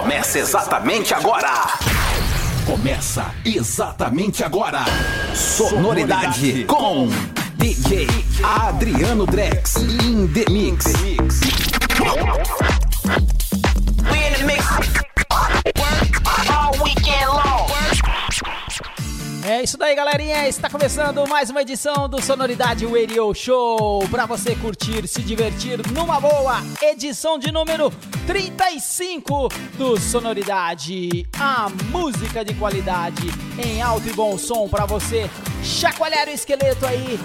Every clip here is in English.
Começa exatamente agora. Começa exatamente agora. Sonoridade com DJ Adriano Drex in the mix. É isso daí, galerinha. Está começando mais uma edição do Sonoridade Radio Show para você curtir, se divertir numa boa. Edição de número 35 do Sonoridade, a música de qualidade em alto e bom som para você chacoalhar o esqueleto aí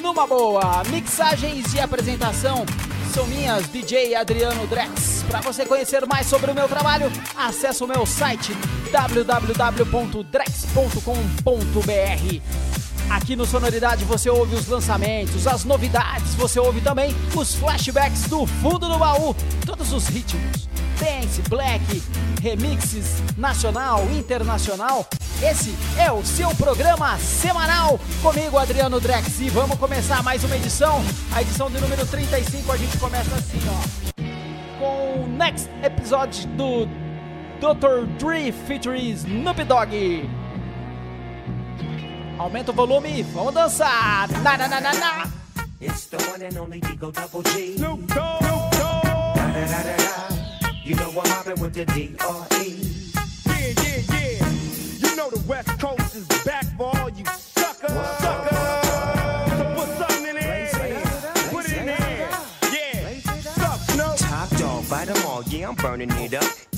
numa boa. Mixagens e apresentação são minhas, DJ Adriano Drex. Para você conhecer mais sobre o meu trabalho, acesse o meu site www.drex.com.br. Aqui no Sonoridade você ouve os lançamentos, as novidades, você ouve também os flashbacks do fundo do baú, todos os ritmos, dance, black, remixes, nacional, internacional. Esse é o seu programa semanal comigo, Adriano Drex, e vamos começar mais uma edição. A edição de número 35 a gente começa assim, ó, com o next episódio do Dr. Dre featuring Snoop Dogg. Aumenta o volume, vamos dançar. Na, na, na, na, na. It's the one and only Digo Double G. Snoop Dogg. Da, da, da, da, da. You know I'm mobbing with the D.R.E. Yeah, yeah, yeah. You know the West Coast is back for all you suckers. Suckers. So put something in there. Put it in there. Yeah. Suck. Top dog, bite them all. Yeah, I'm burning it up.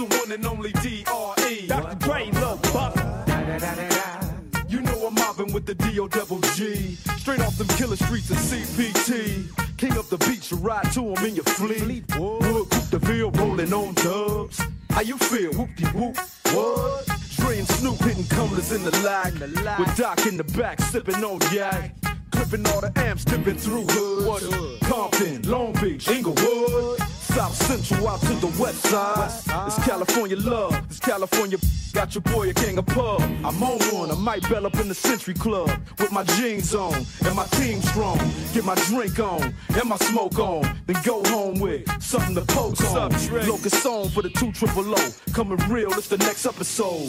The one and only D.R.E. Dr. Dre, Lil Buck. You know I'm mobbing with the D.O. double G. Straight off them killer streets of CPT. King up the beach, you ride to him in your fleet. Wood, de Ville, rolling on dubs. How you feel? Whoop-de-whoop. What? Dre and Snoop hitting cumblers in the lag. With Doc in the back, sipping on yak. Clipping all the amps, dipping through hoods. Compton, Long Beach, Inglewood. South Central out to the west side. It's California love. It's California. Got your boy a king of pub. I'm on one. I might bell up in the Century Club with my jeans on and my team strong. Get my drink on and my smoke on. Then go home with something to poke on. Locust song for the two triple O. Coming real. It's the next episode.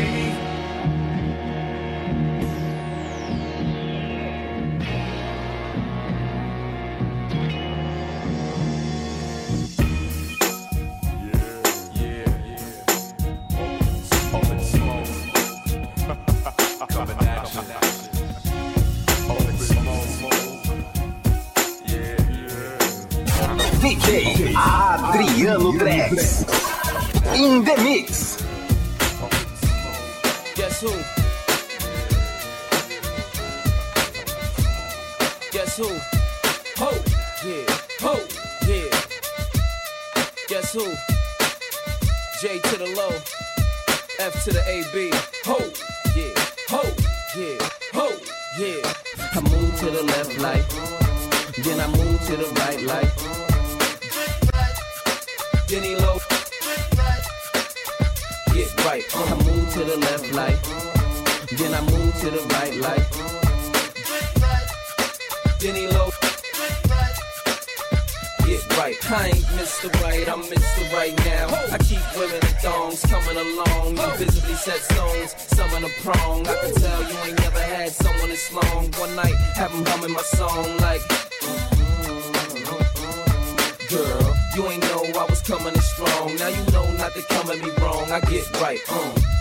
Adriano Drex in the mix. Guess who? Guess who? Ho, yeah, ho, yeah. Guess who? J to the low, F to the AB. Ho, yeah, ho, yeah, ho, yeah. I move to the left like, then I move to the right like. Denny low. Get right. I move to the left like, then I move to the right like. Denny low. Get right. I ain't Mr. Right, I'm Mr. Right now. I keep women in thongs coming along. You visibly set stones, some in a prong. I can tell you ain't never had someone this long. One night, have 'em humming my song like. Girl, you ain't know I was coming in strong. Now you know not to come at me wrong. I get right, um.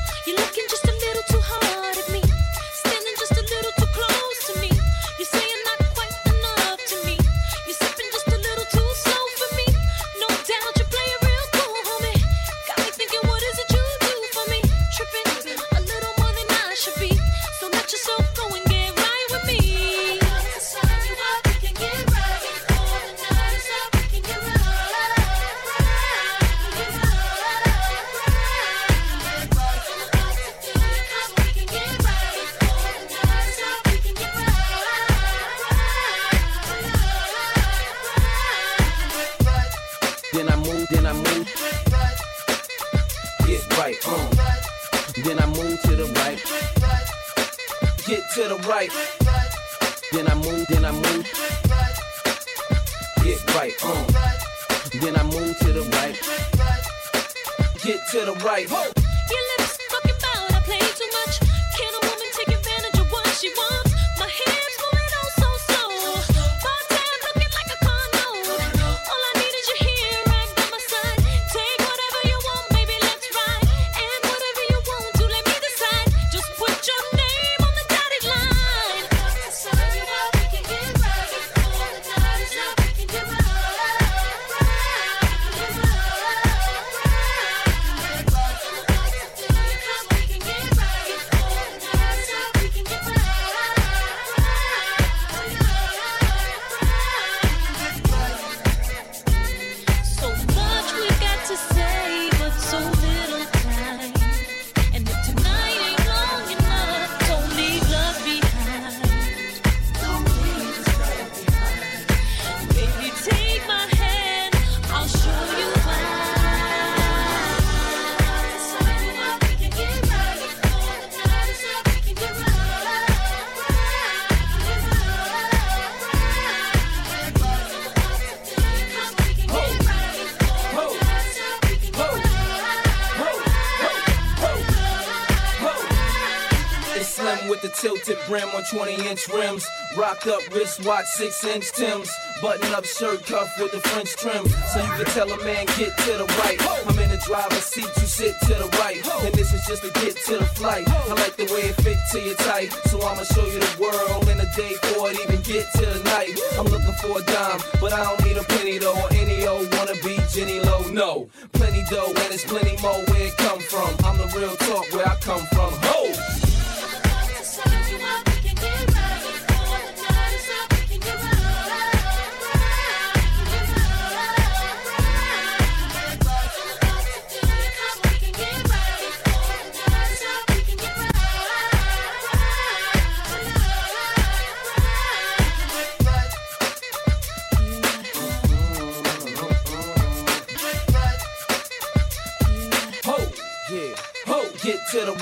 20 inch rims. Rock up wristwatch, 6 inch Tims. Button up shirt cuff with the French trim. So you can tell a man, get to the right. I'm in the driver's seat, you sit to the right. And this is just a get to the flight. I like the way it fit to your tight. So I'ma show you the world in a day for it, even get to the night. I'm looking for a dime, but I don't need a penny though. Or any old wanna be Jenny Low. No, plenty dough, and it's plenty more where it come from. I'm the real talk where I come from. Ho,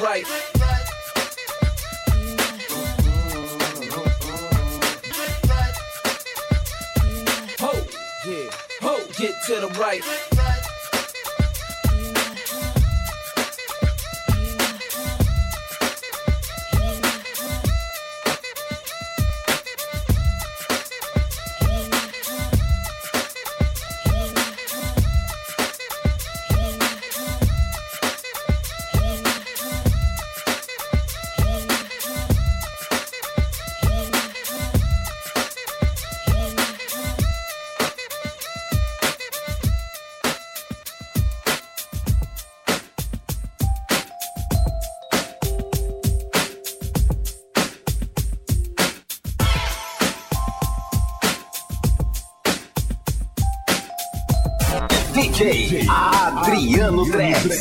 right. Ho, yeah, ho, get to the right. no trap.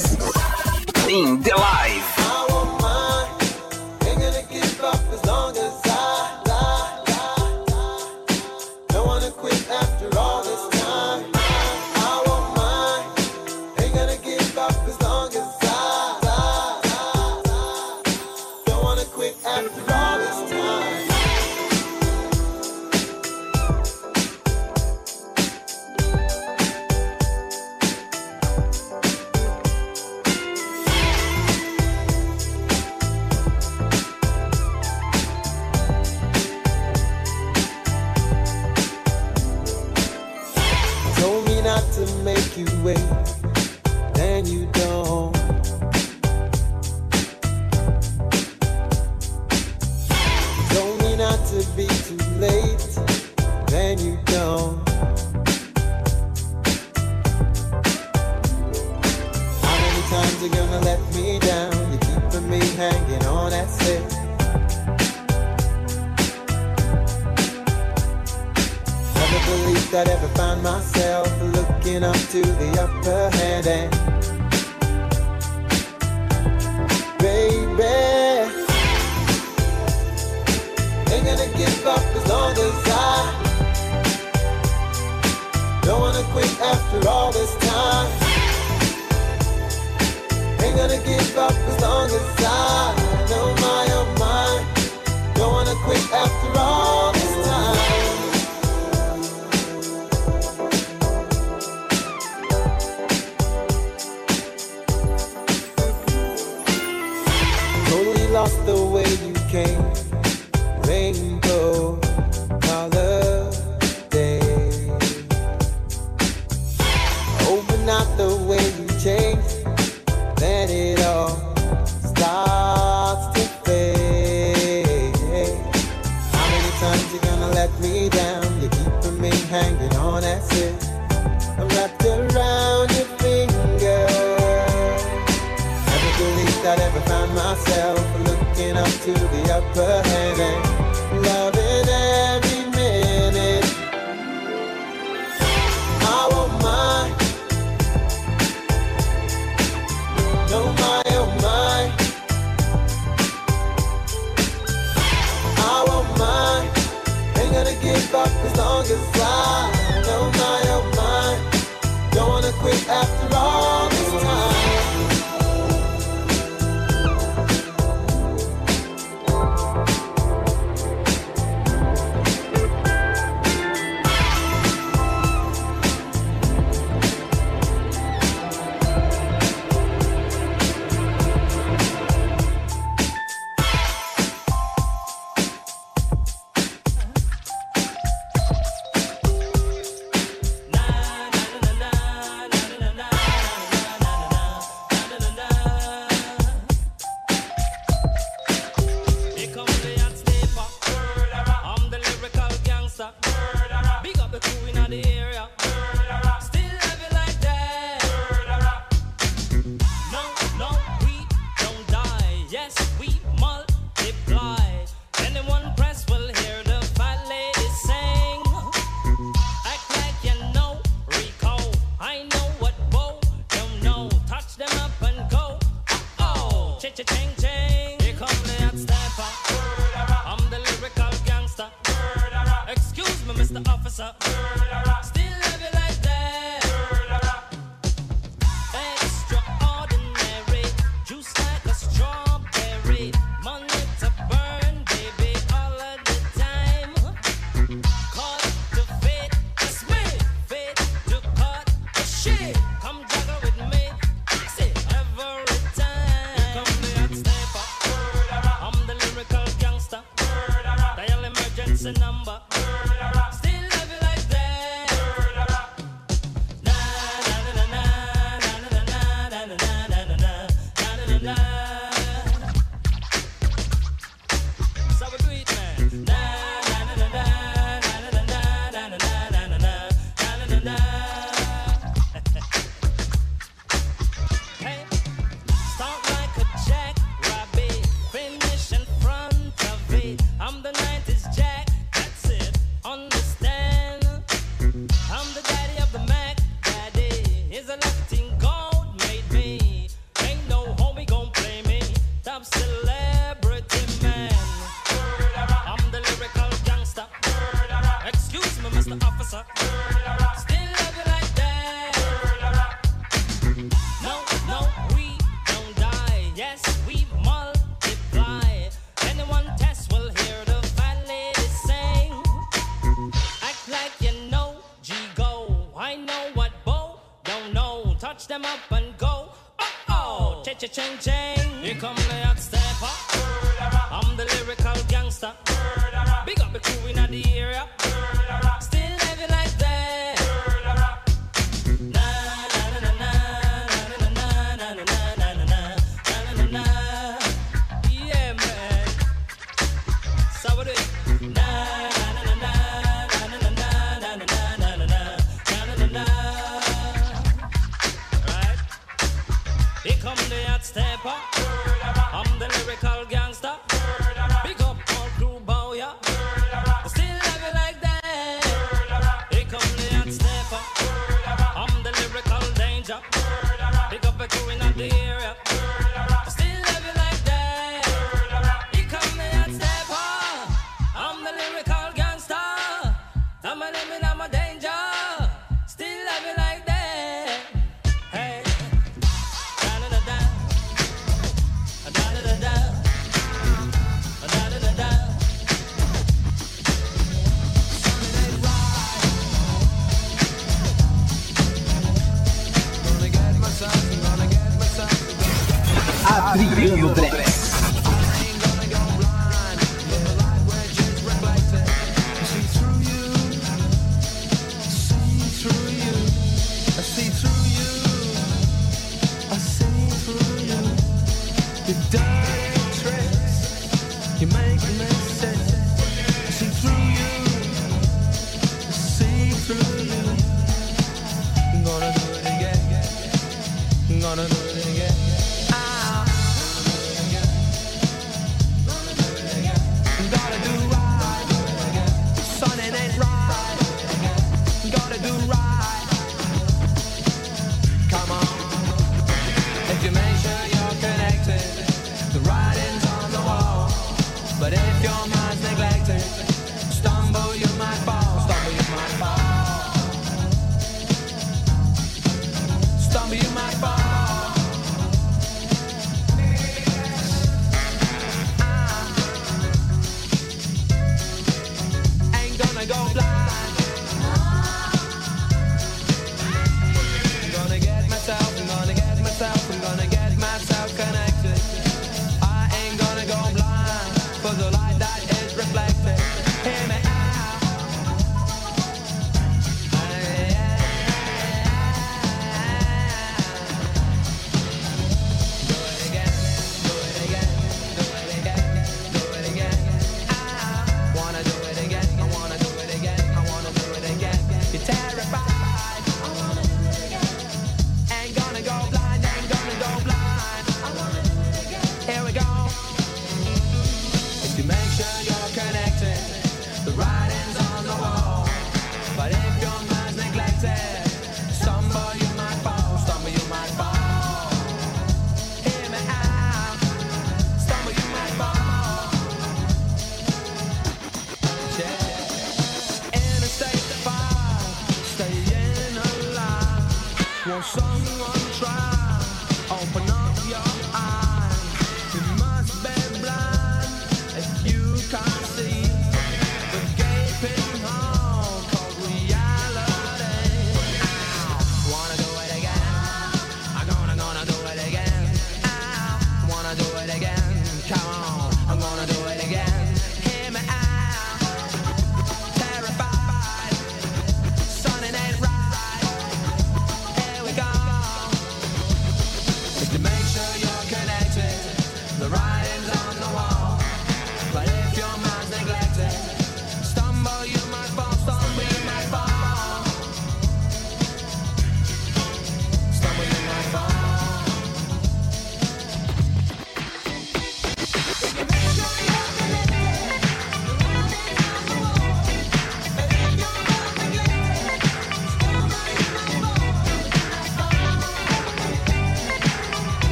I'm the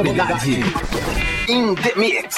Sonoridade. In the Mix.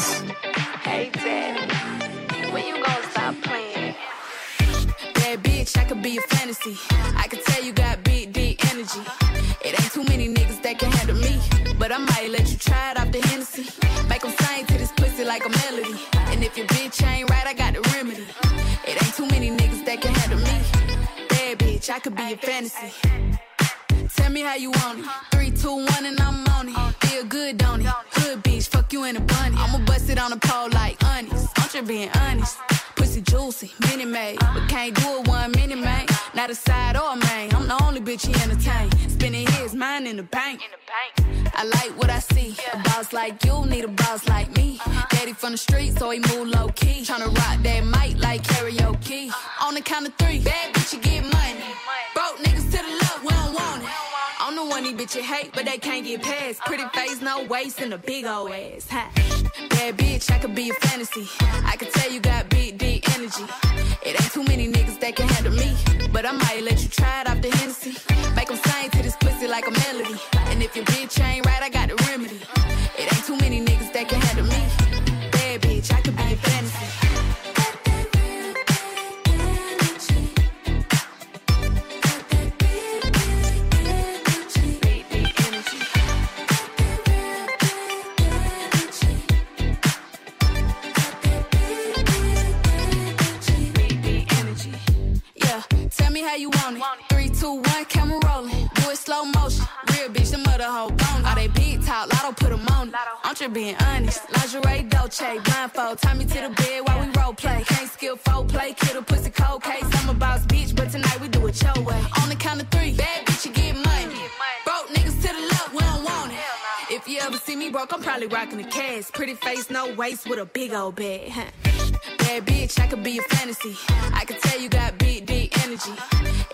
big old bag, huh? Bad bitch, I could be a fantasy. I could tell you got big, big energy.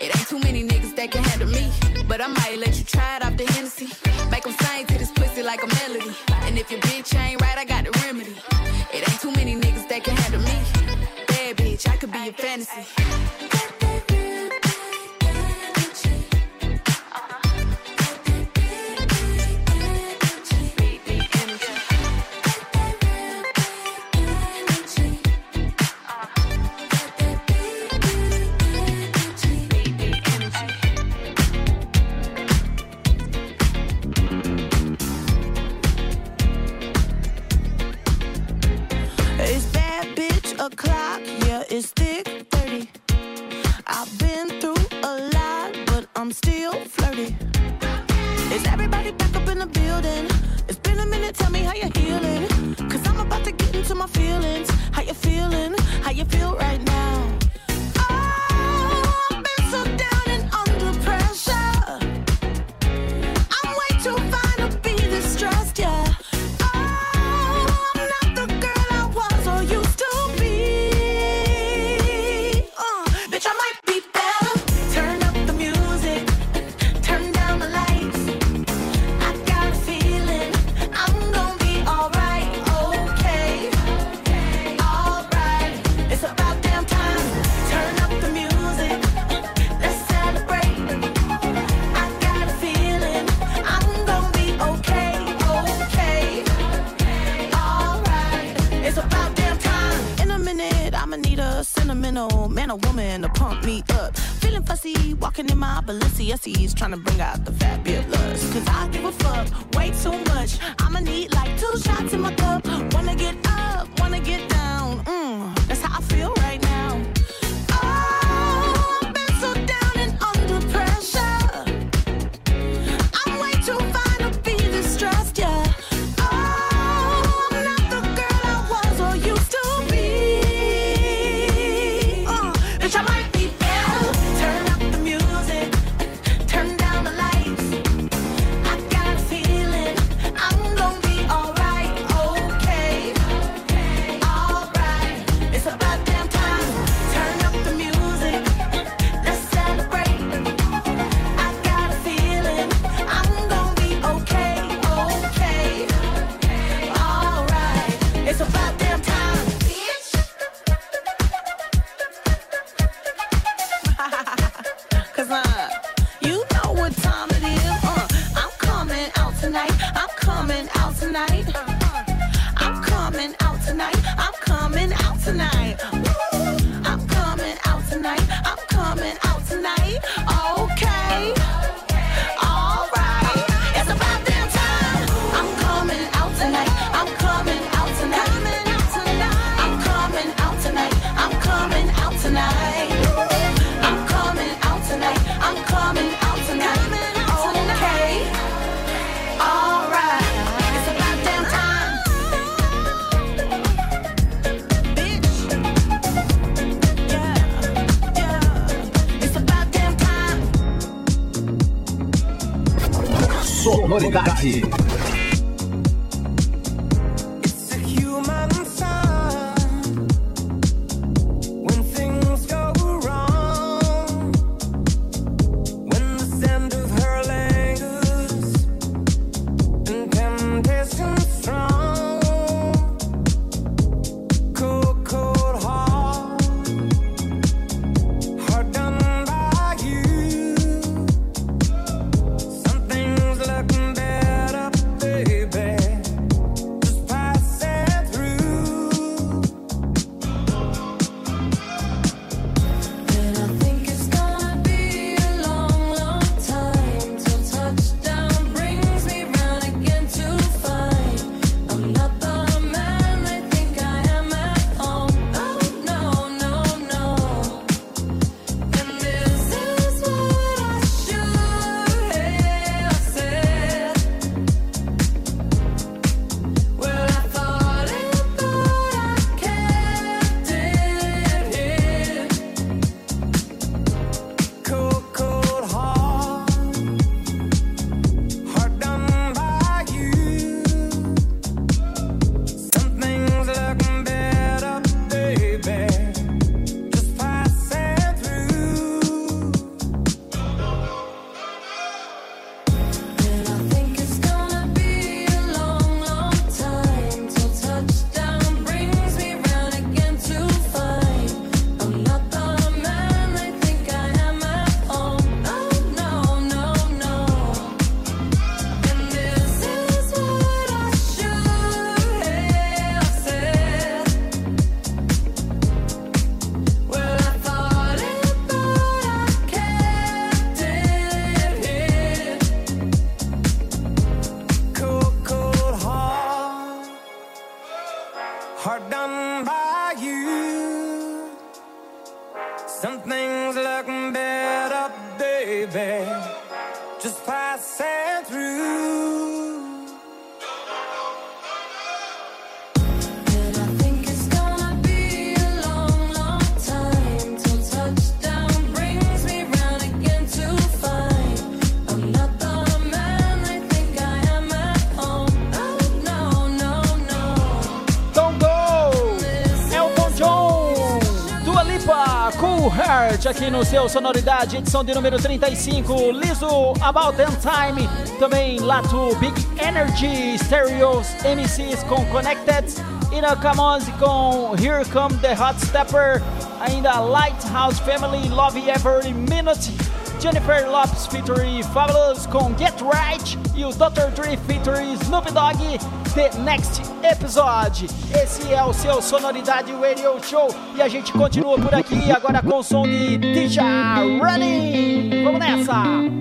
It ain't too many niggas that can handle me. But I might let you try it off the Hennessy. Make them sing to this pussy like a melody. And if your bitch ain't right, I got the remedy. It ain't too many niggas that can handle me. Bad bitch, I could be a fantasy. Sonoridade. Sonoridade. Aqui no seu Sonoridade, edição de número 35. Liso, About Damn Time. Também Lato, Big Energy, Stereos, MCs com Connected. Ina Kamonzi com Here Come the Hot Stepper. Ainda Lighthouse Family, Love Every Minute. Jennifer Lopes featuring Fabulous com Get Right e o Dr. Dre featuring Snoop Dogg The Next Episode. Esse é o seu Sonoridade Radio Show e a gente continua por aqui agora com o som de Tisha Running. Vamos nessa!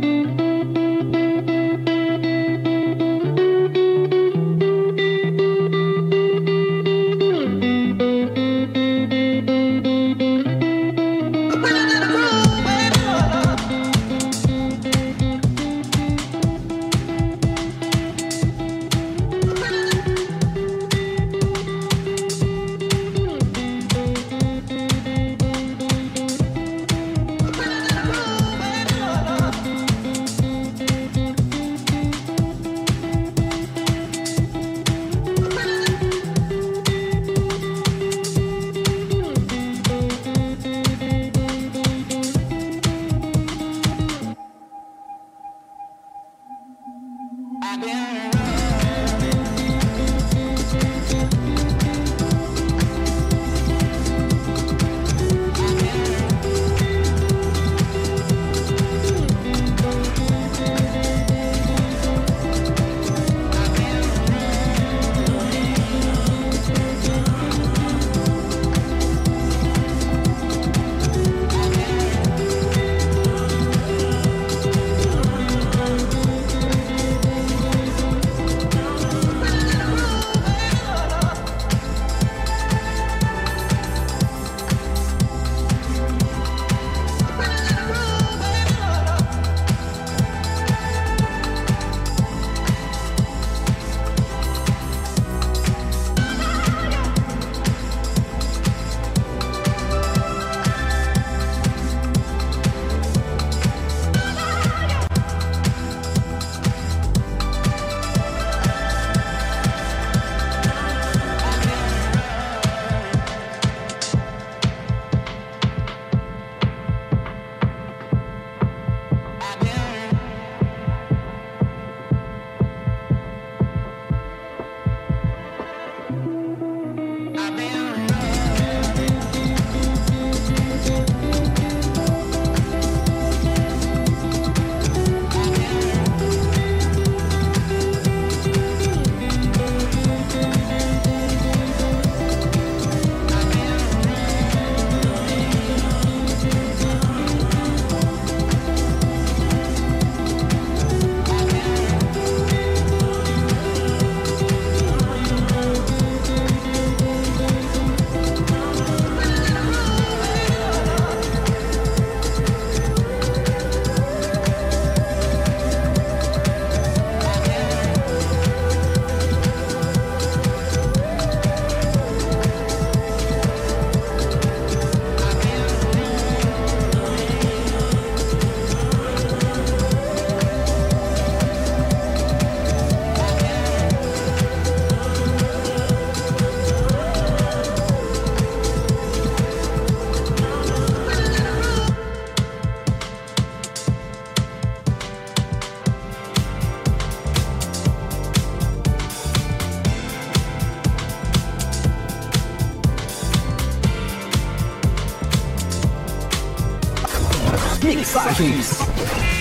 Mixagens.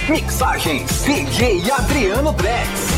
Mixagens. DJ Adriano Drex.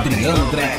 Adriano Dreck.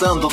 começando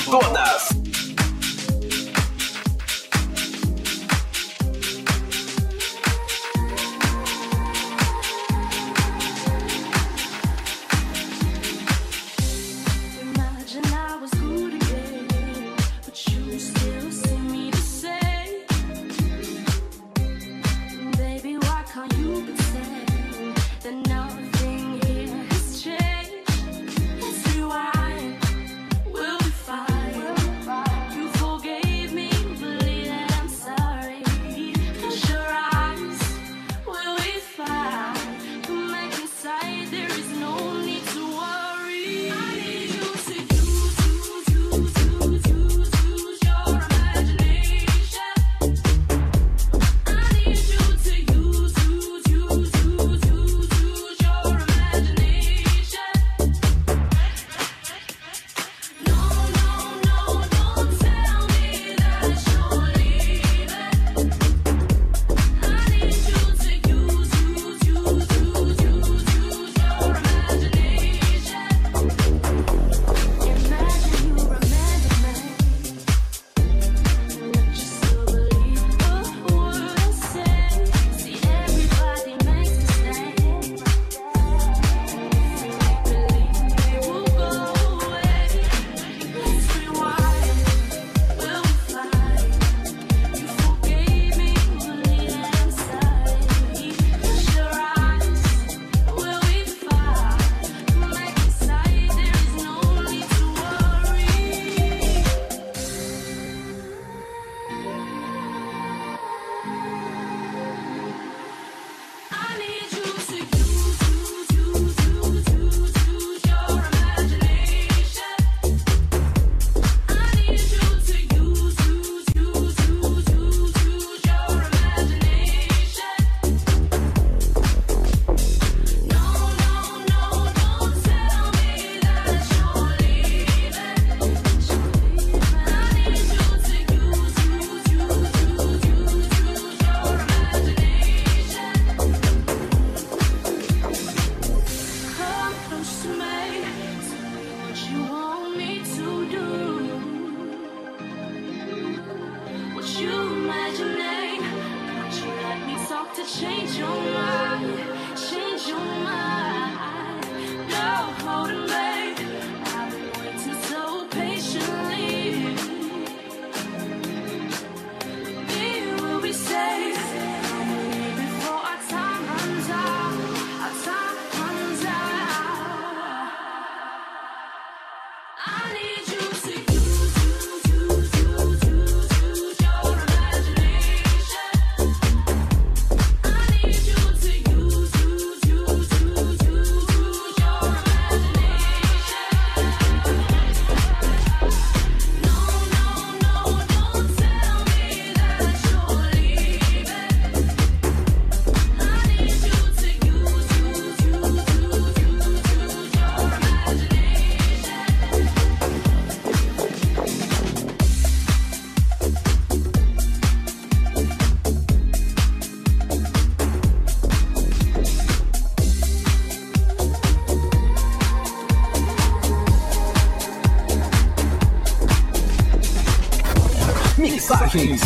Mixagens.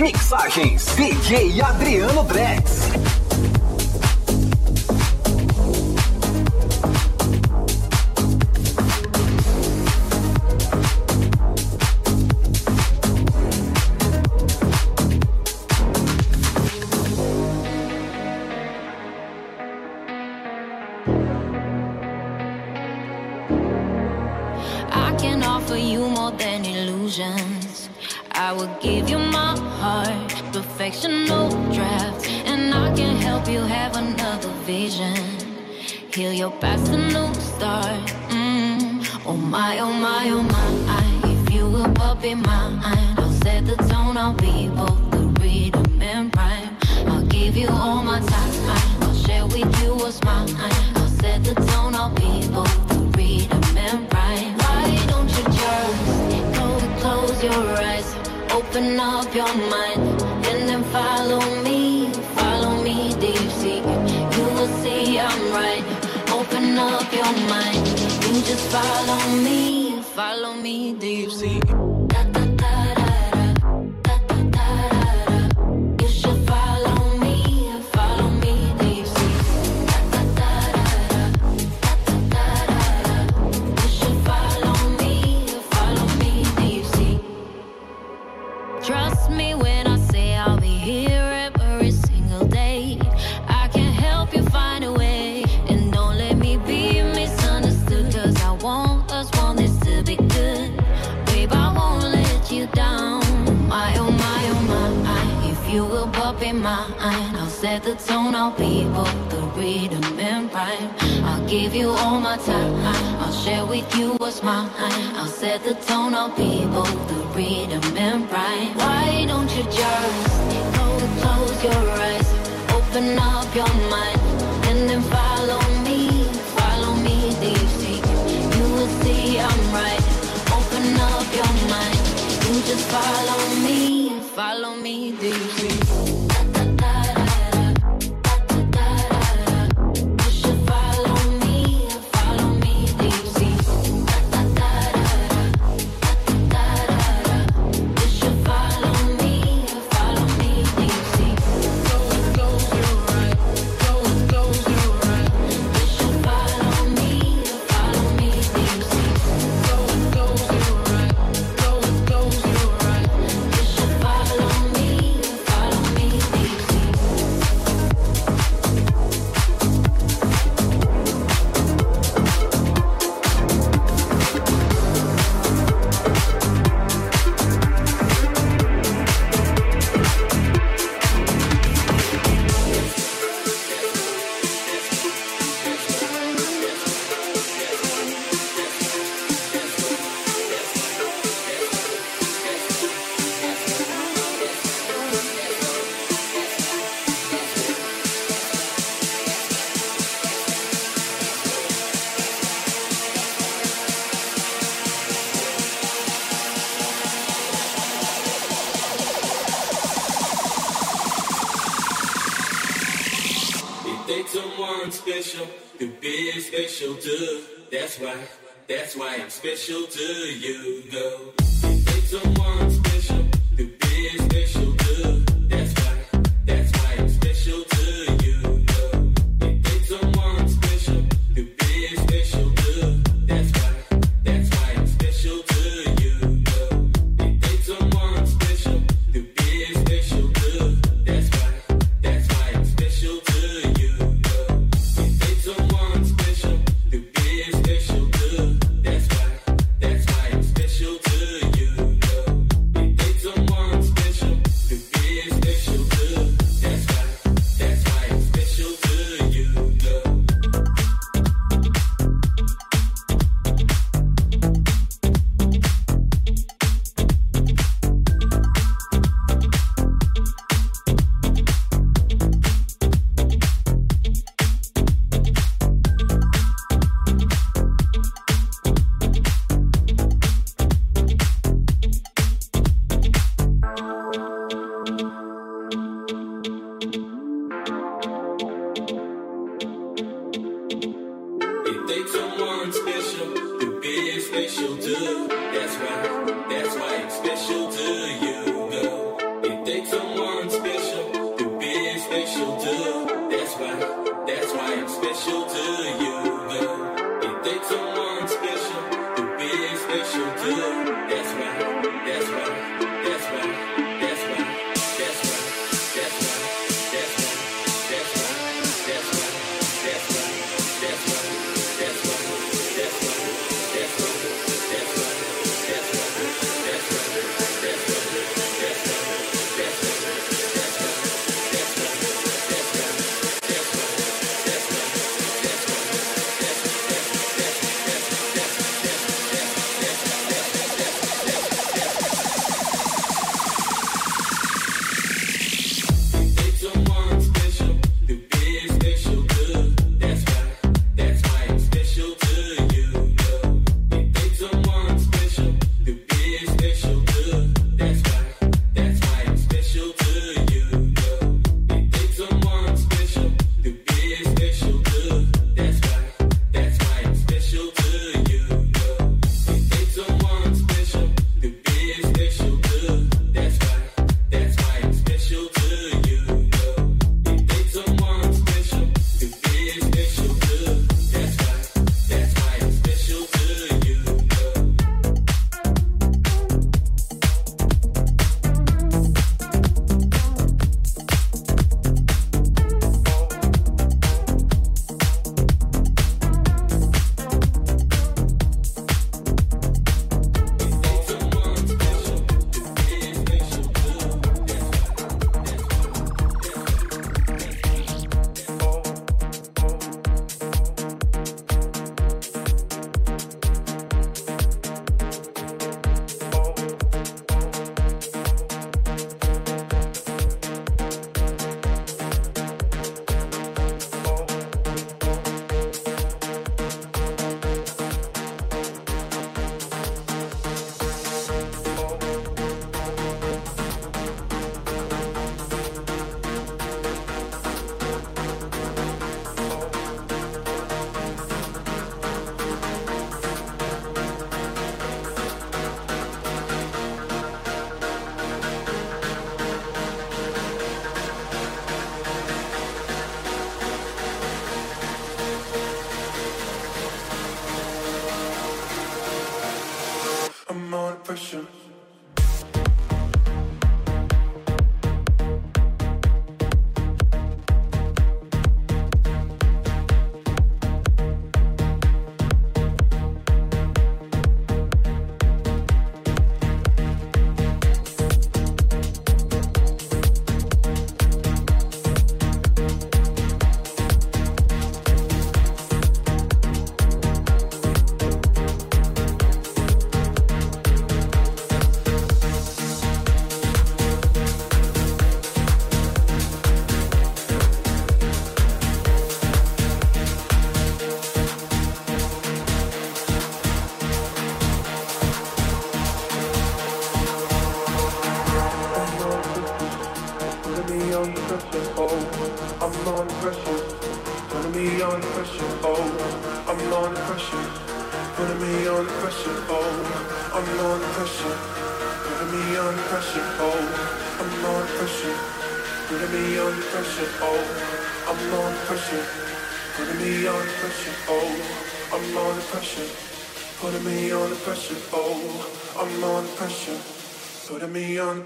Mixagens. DJ Adriano Drex. Perfection, no draft, and I can help you have another vision. Heal your past, a new start. Mm. Oh my, oh my, oh my. If you will pop in mine, I'll set the tone. I'll be both the rhythm and rhyme. I'll give you all my time. I'll share with you what's mine. I'll set the tone. I'll be both the rhythm and rhyme. Why don't you just go close your eyes, open up your mind, and follow me, follow me deep sea. You will see I'm right. Open up your mind, you just follow me, follow me deep. I'll be both the rhythm and rhyme. I'll give you all my time. I'll share with you what's mine. I'll set the tone. I'll be both the rhythm and rhyme. Why don't you just go close your eyes, open up your mind, and then follow me, follow me deep sea. You will see I'm right. Open up your mind. You just follow me, follow me deep sea. That's why, that's why I'm special to you, girl.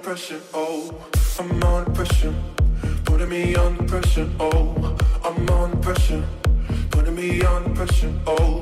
pressure, oh, I'm on pressure. Putting me on pressure, oh, I'm on pressure. Putting me on pressure, oh.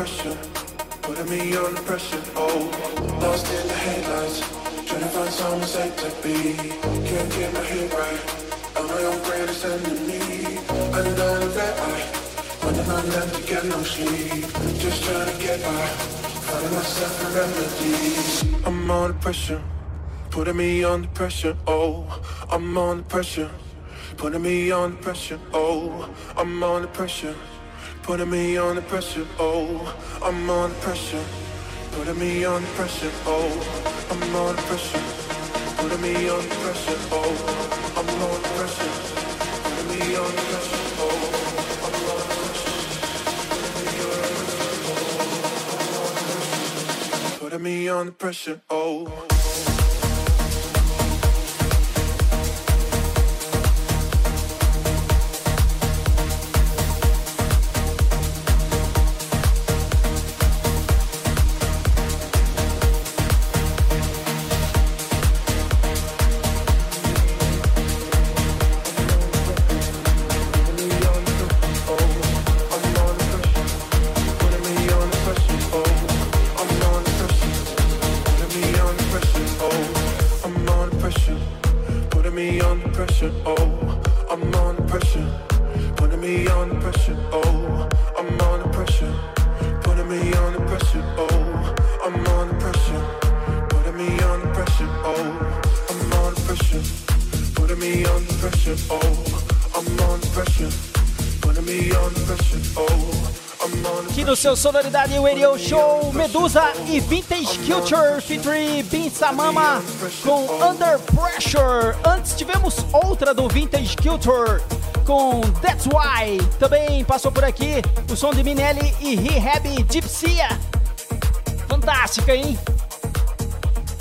Pressure, putting me under pressure. Oh, lost in the headlights, trying to find somewhere safe to be. Can't get my head right. I'm my own greatest enemy. Know the vet, running on empty, got no sleep. Just trying to get by. Finding myself a remedy. I'm under pressure, putting me under pressure. Oh, I'm under pressure, putting me under pressure. Oh, I'm under pressure, putting me under pressure. Oh, I'm under pressure, putting me under pressure. Oh, I'm under pressure, putting me under pressure. Oh, I'm under pressure, putting me under pressure. Oh. Putting me under pressure, oh. Sonoridade Radio Show, Medusa e Vintage Culture featuring Bin Samama com Under Pressure. Antes tivemos outra do Vintage Culture com That's Why. Também passou por aqui o som de Minelli e Rehab Gypsia. Fantástica, hein?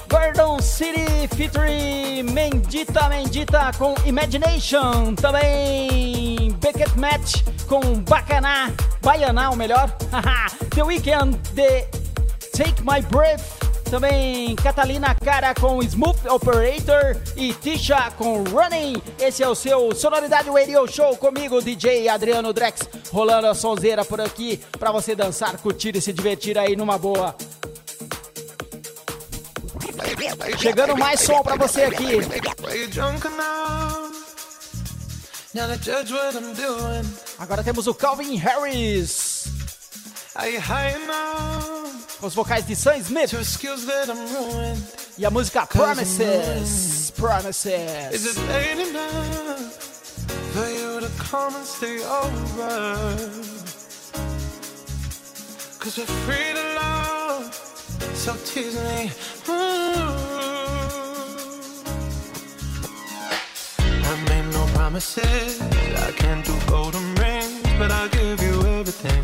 Gordon City featuring Mendita Mendita com Imagination. Também Beckett Match com Bacaná, Baianá, o melhor. The Weeknd, The Take My Breath. Também Catalina Cara com Smooth Operator e Tisha com Running. Esse é o seu Sonoridade Radio Show comigo, DJ Adriano Drex, rolando a sonzeira por aqui pra você dançar, curtir e se divertir aí numa boa. Chegando mais som pra você aqui. Agora temos o Calvin Harris com os vocais de Sam Smith To skills that I'm ruined. e a música Promises. Is Promises. it late enough for you to come and stay over? Cause we're free to love, so tease me. Ooh. I made no promises, I can't do golden rings, but I'll give you everything.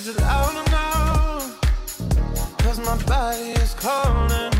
Is it loud enough? Cause my body is calling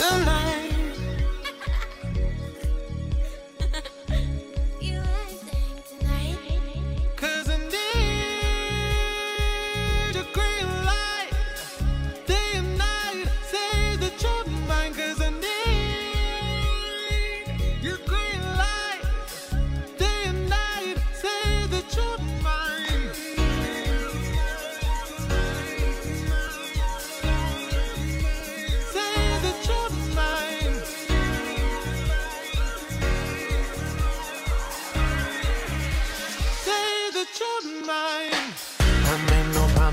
the night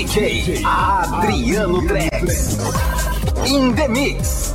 DJ Adriano Drex. In the Mix.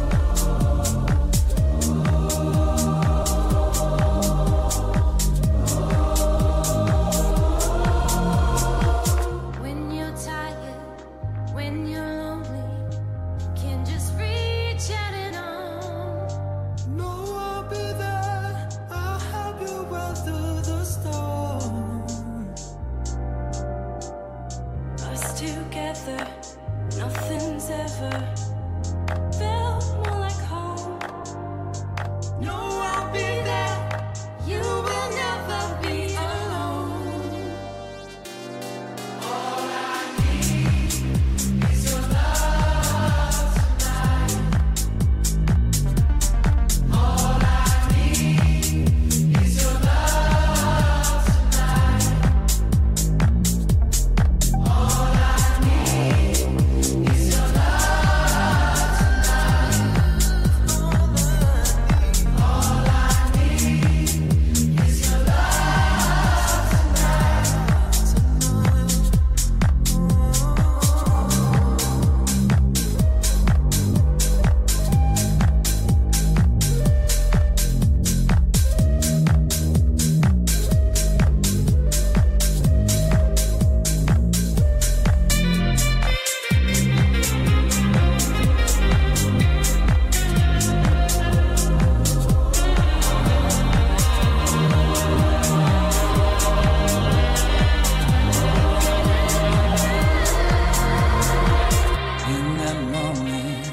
moment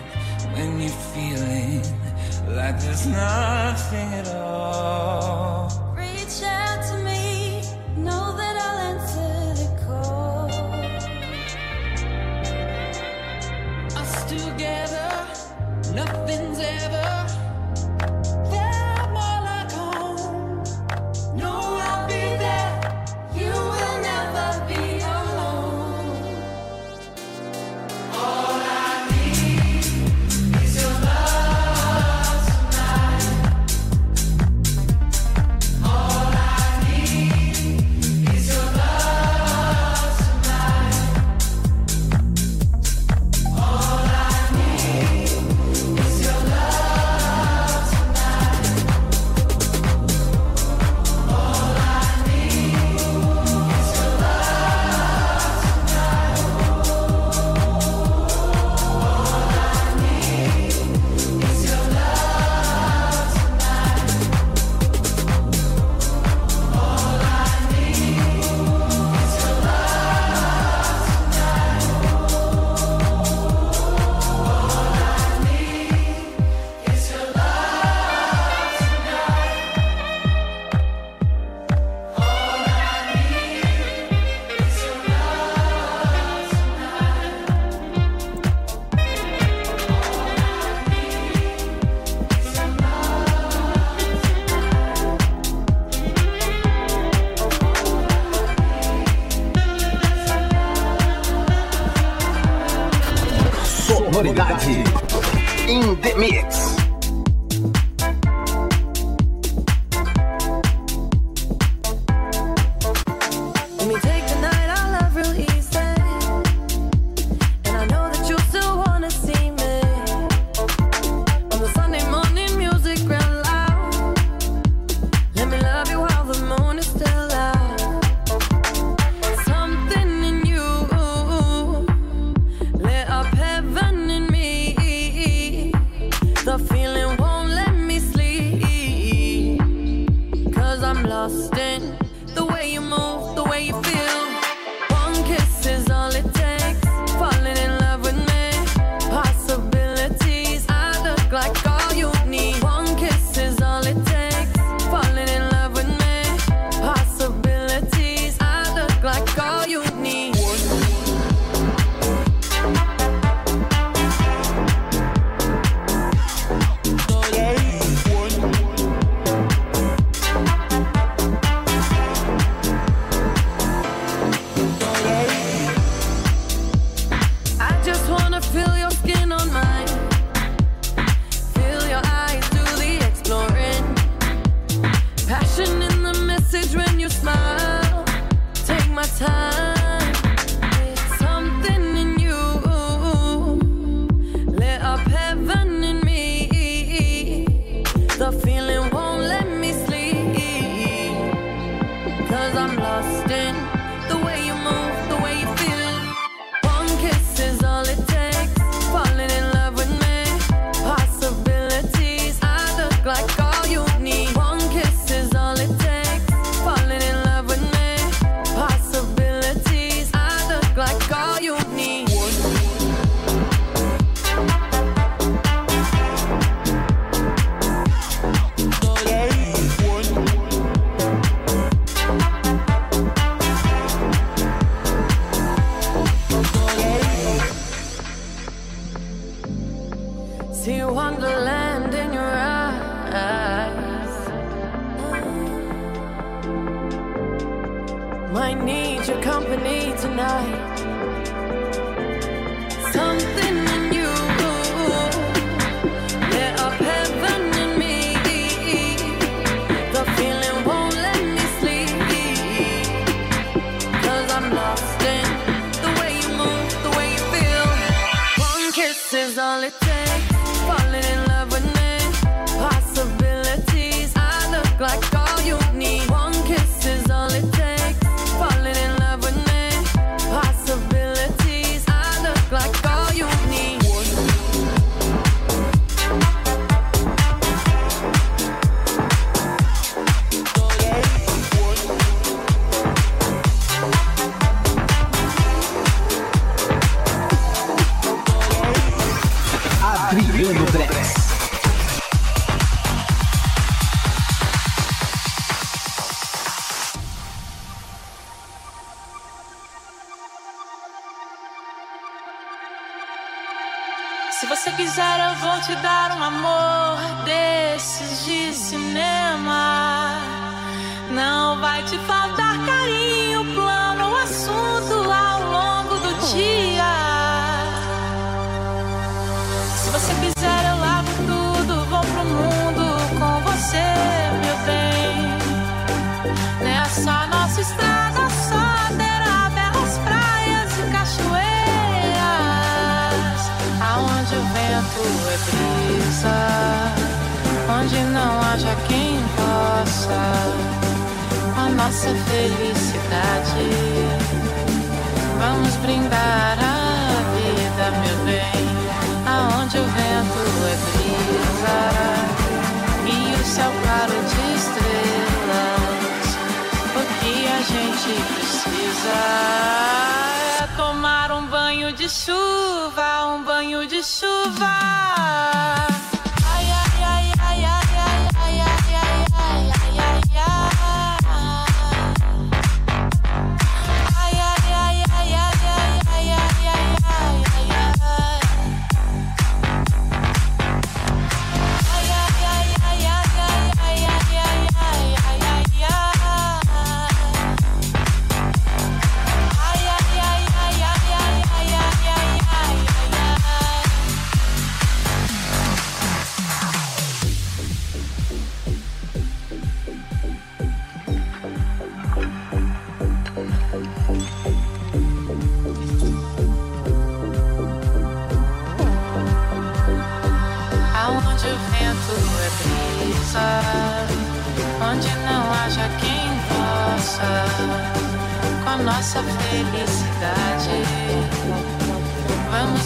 when you're feeling like there's nothing at all.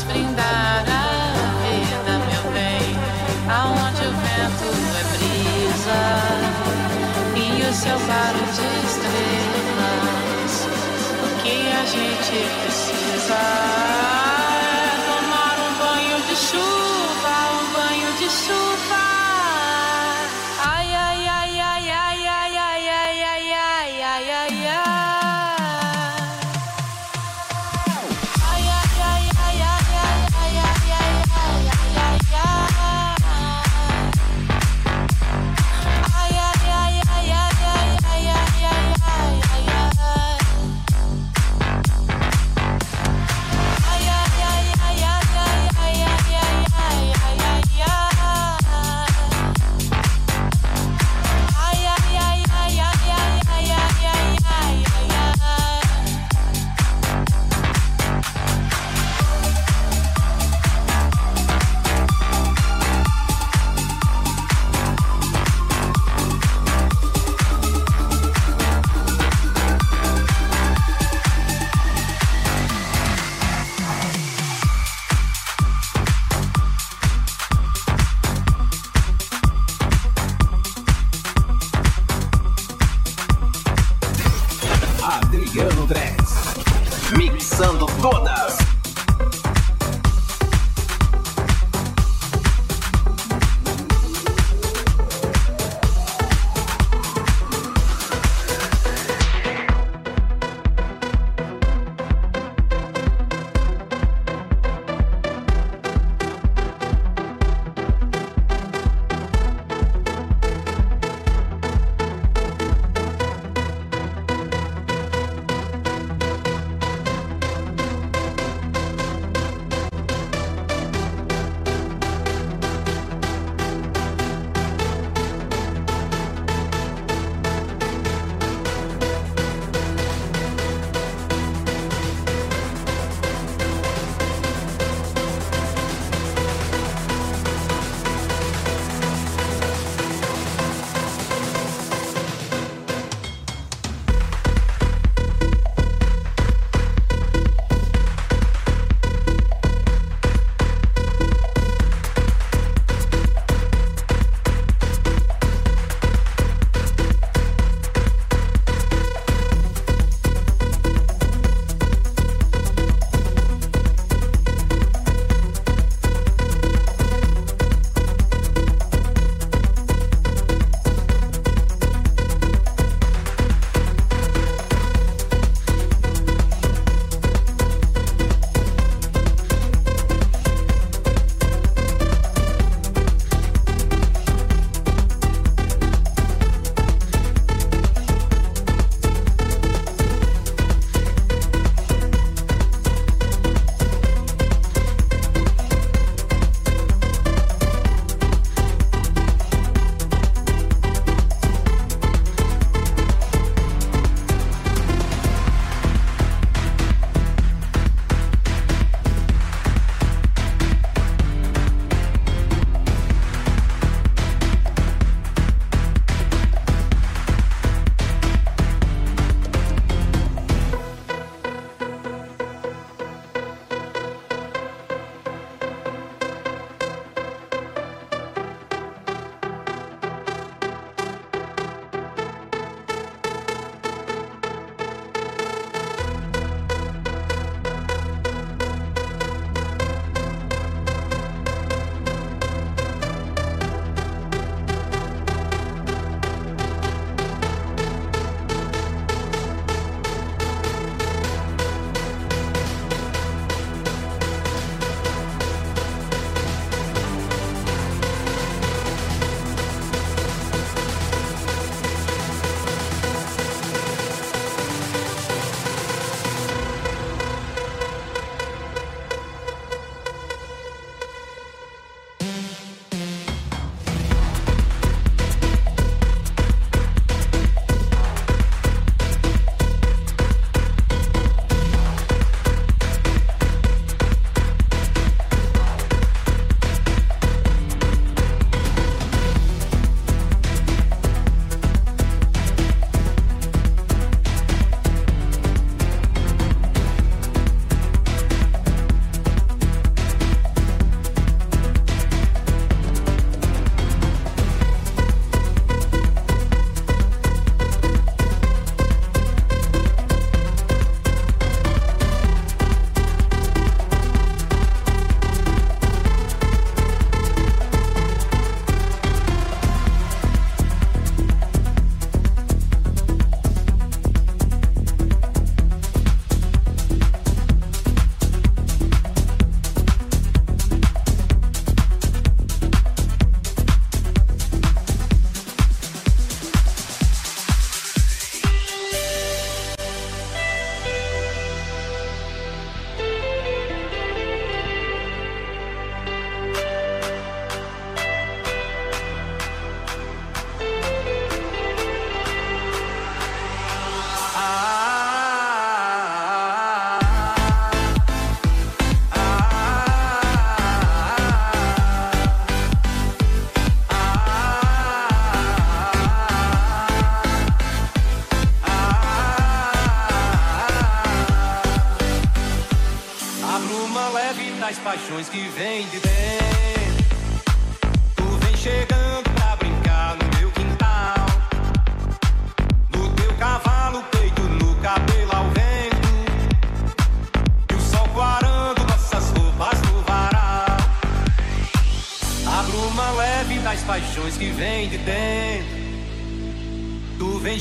brindar a vida, meu bem. Aonde o vento é brisa e o céu claro de estrelas. O que a gente precisa?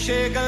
chega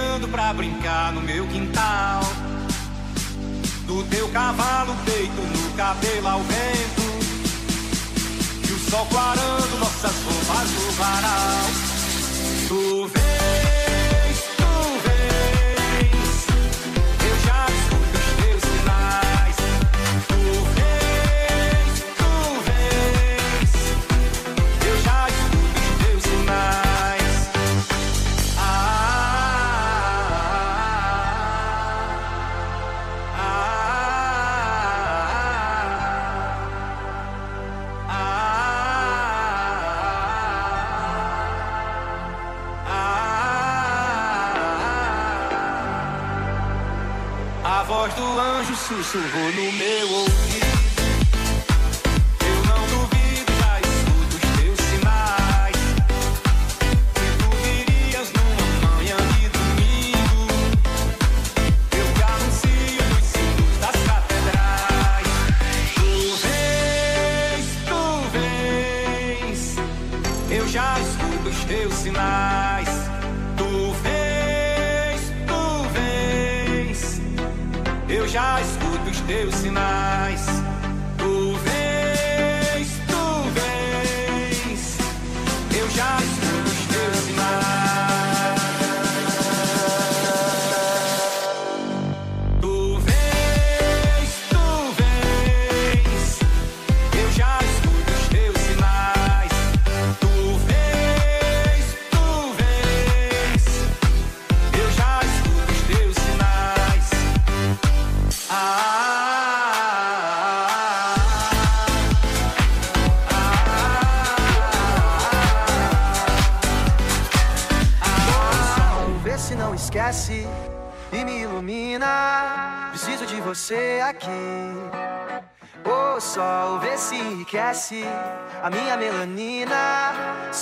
舒服，我都没。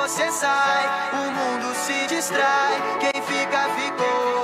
você sai, o mundo se distrai. Quem fica, ficou.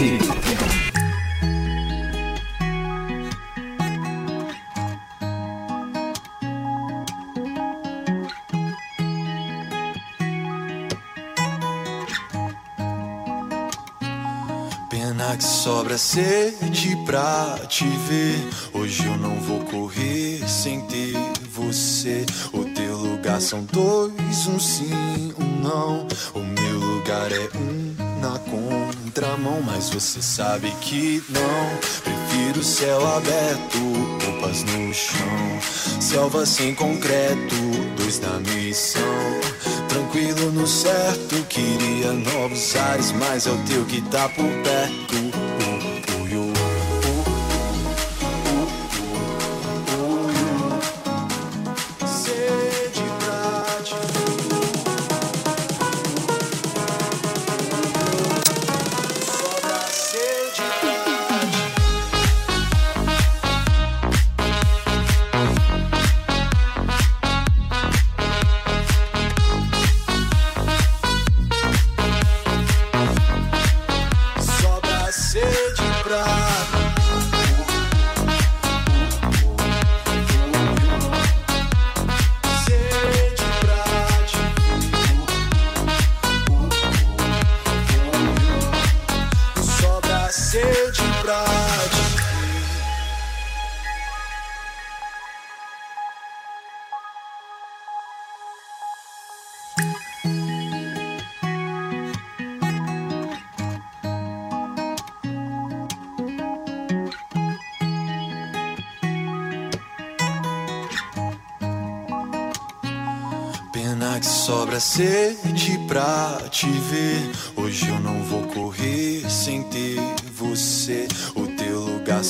Sonoridade. Pena que sobra sede pra te ver. Hoje eu não vou correr sem ter você. O teu lugar são dois, um sim, um não. O meu lugar é um mas você sabe que não. Prefiro céu aberto, roupas no chão. Selva sem concreto, dois na missão. Tranquilo no certo, queria novos ares, mas é o teu que tá por perto.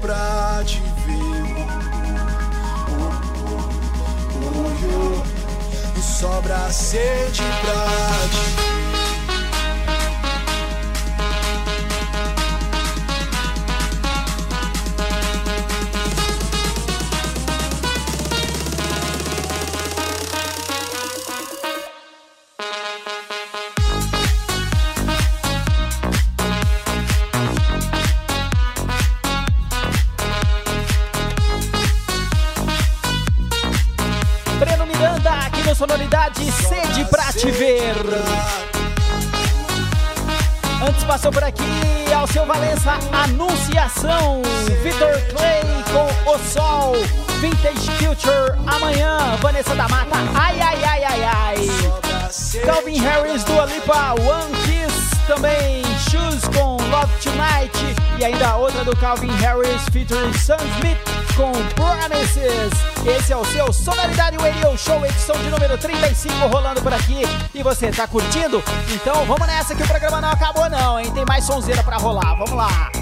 pra te ver. Uh, uh, uh, uh. Sobra sede pra te ver. Vanessa da Mata, ai, ai, ai, ai, ai. Calvin Harris, Dua Lipa, One Kiss. Também Shoes com Love Tonight. E ainda outra do Calvin Harris, featuring Sam Smith com Promises. Esse é o seu Sonoridade Radio Show, edição de número 35, rolando por aqui. E você tá curtindo? Então vamos nessa que o programa não acabou não, hein? Tem mais sonzeira pra rolar, vamos lá.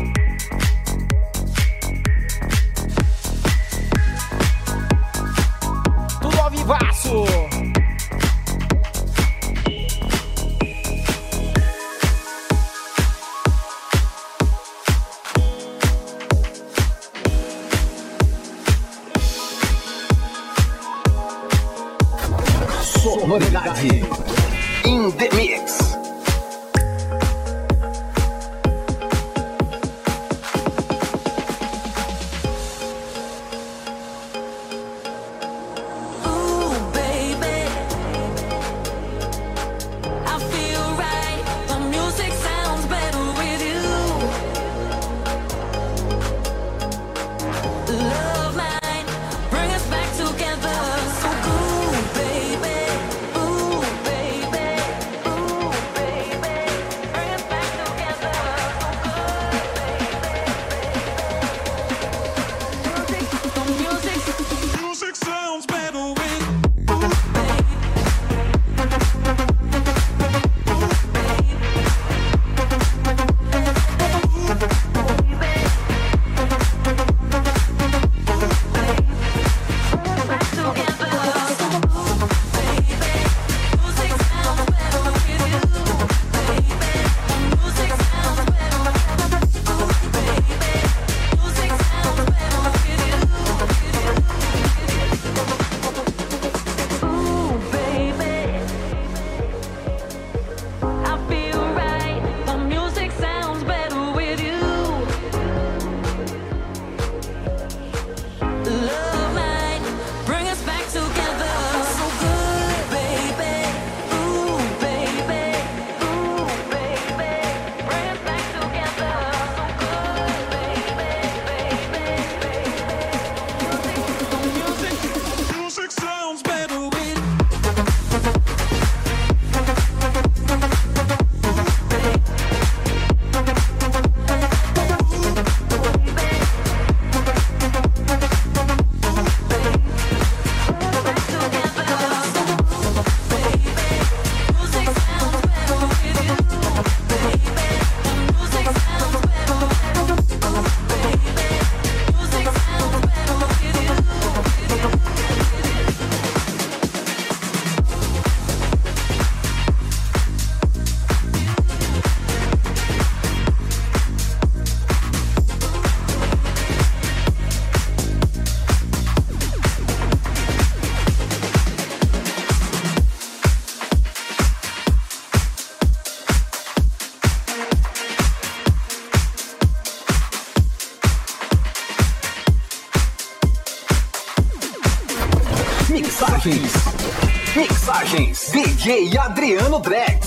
DJ Adriano Drex.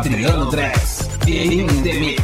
Adriano Drex e MTV.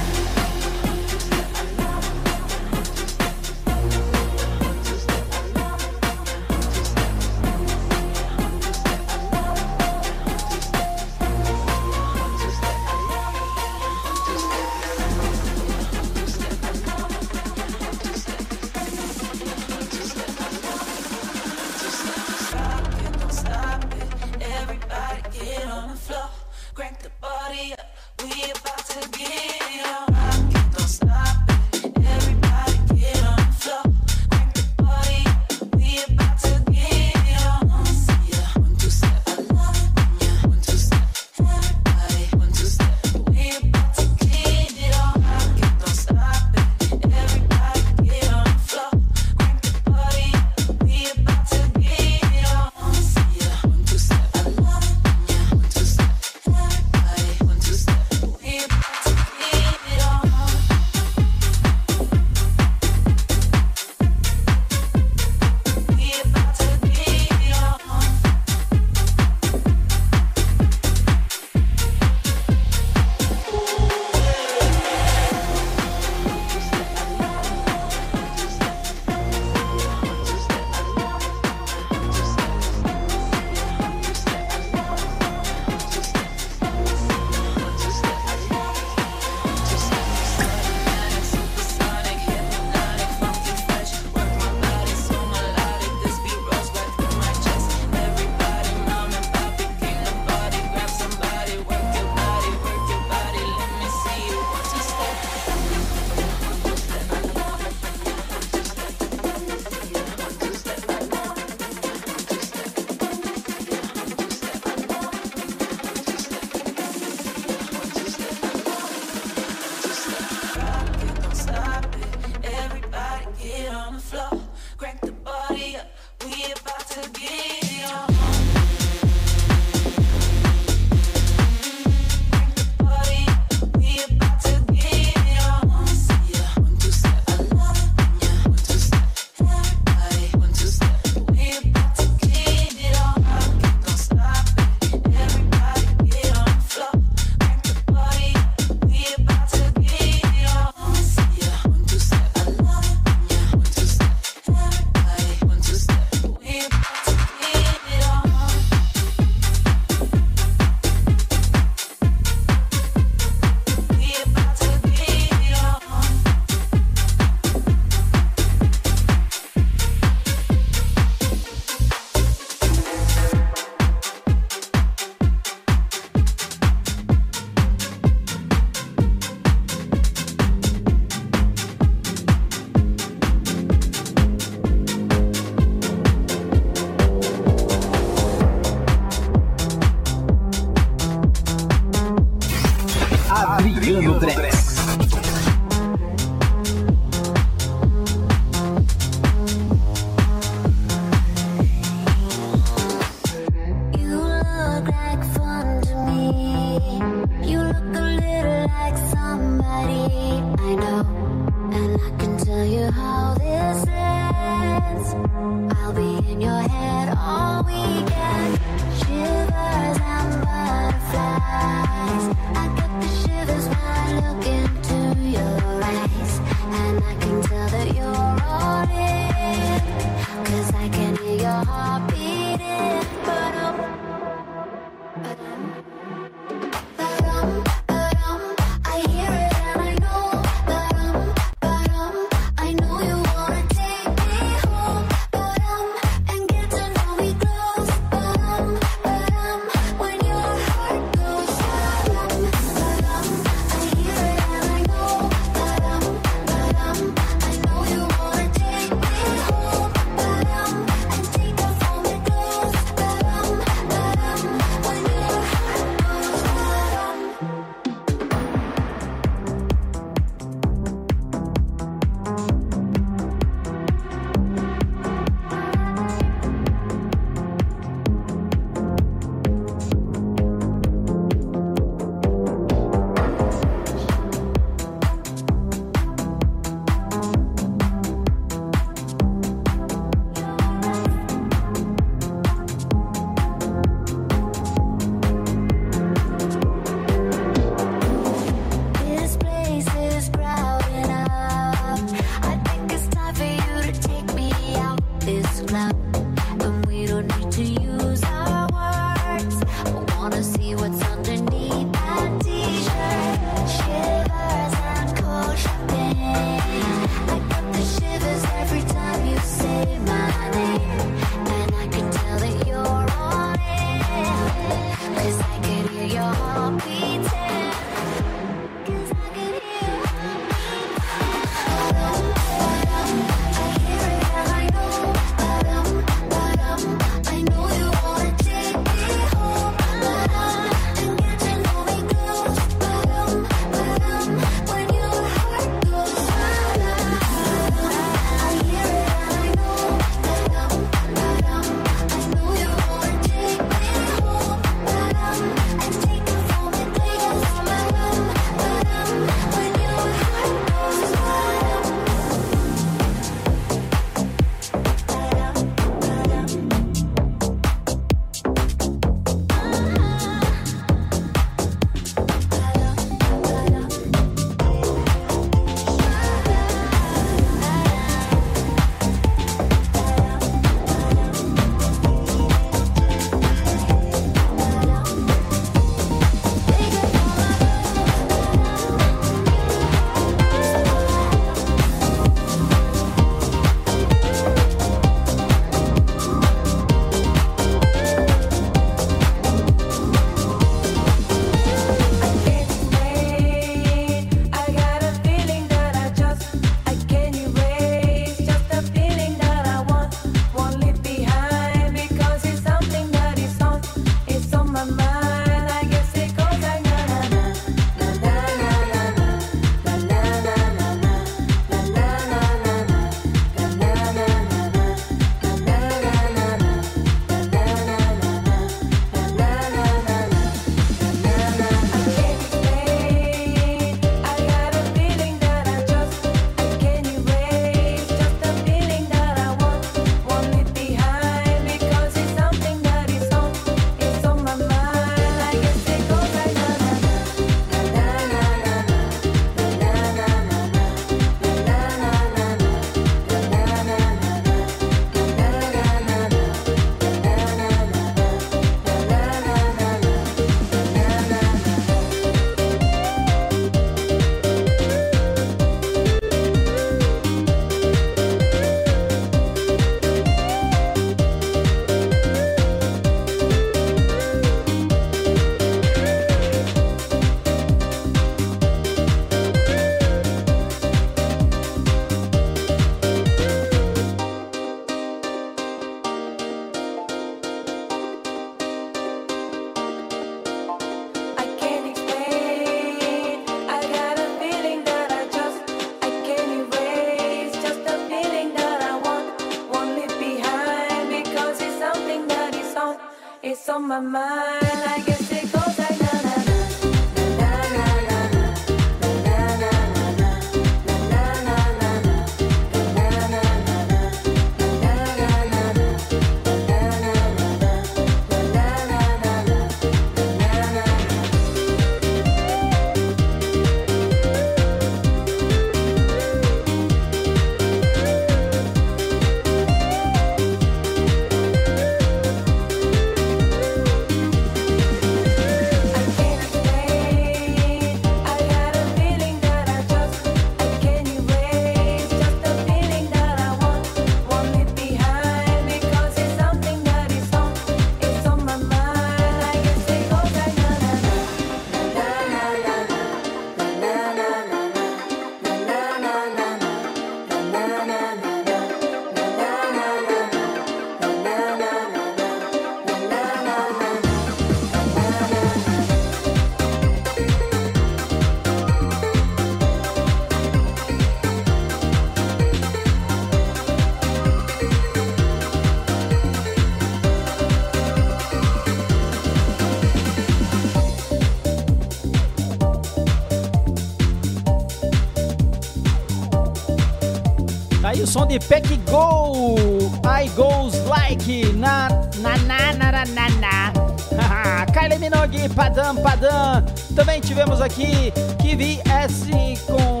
Som de Peck Go. I goes like na na na na na na. Kylie Minogue, Padam Padam. Também tivemos aqui Kivi S com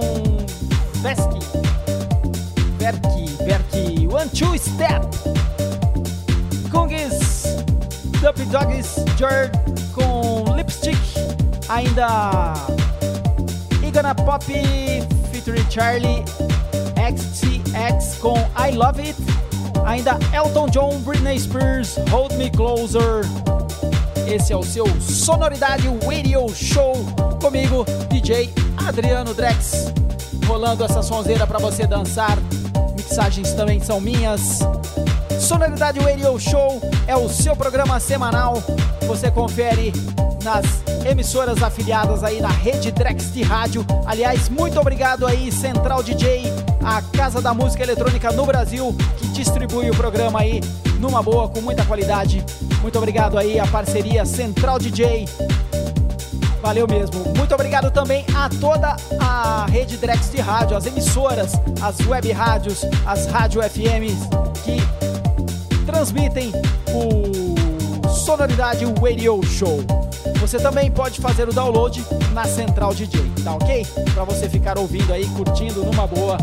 Veski. Verki, Verki. One Two Step. Kungis, Dup Dogs, Jord com Lipstick. Ainda Igana Pop featuring Charlie com I Love It. Ainda Elton John, Britney Spears, Hold Me Closer. Esse é o seu Sonoridade Radio Show comigo, DJ Adriano Drex. Rolando essa sonzeira pra você dançar. Mixagens também são minhas. Sonoridade Radio Show é o seu programa semanal. Você confere nas emissoras afiliadas aí na rede Drex de rádio. Aliás, muito obrigado aí Central DJ, a casa da música eletrônica no Brasil, que distribui o programa aí numa boa, com muita qualidade. Muito obrigado aí a parceria Central DJ. Valeu mesmo. Muito obrigado também a toda a rede Drex de rádio, as emissoras, as web rádios, as rádio FMs que transmitem o Sonoridade Radio Show. Você também pode fazer o download na Central DJ, tá ok? Para você ficar ouvindo aí, curtindo numa boa.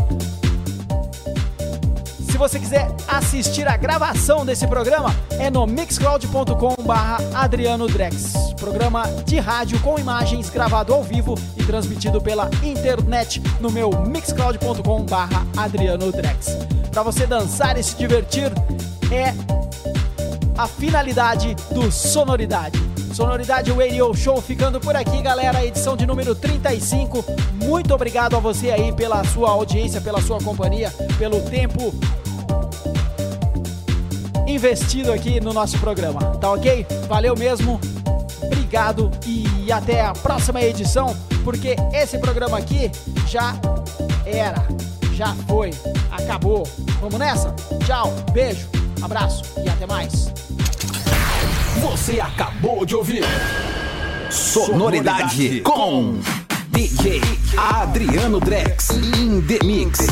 Se você quiser assistir a gravação desse programa, é no mixcloud.com/adriano Drex. Programa de rádio com imagens gravado ao vivo e transmitido pela internet no meu mixcloud.com/adriano Drex. Para você dançar e se divertir é a finalidade do Sonoridade. Sonoridade Radio Show ficando por aqui, galera. Edição de número 35. Muito obrigado a você aí pela sua audiência, pela sua companhia, pelo tempo investido aqui no nosso programa. Tá ok? Valeu mesmo. Obrigado e até a próxima edição, porque esse programa aqui já era, já foi, acabou. Vamos nessa? Tchau, beijo, abraço e até mais. Você acabou de ouvir Sonoridade com DJ Adriano Drex in the Mix.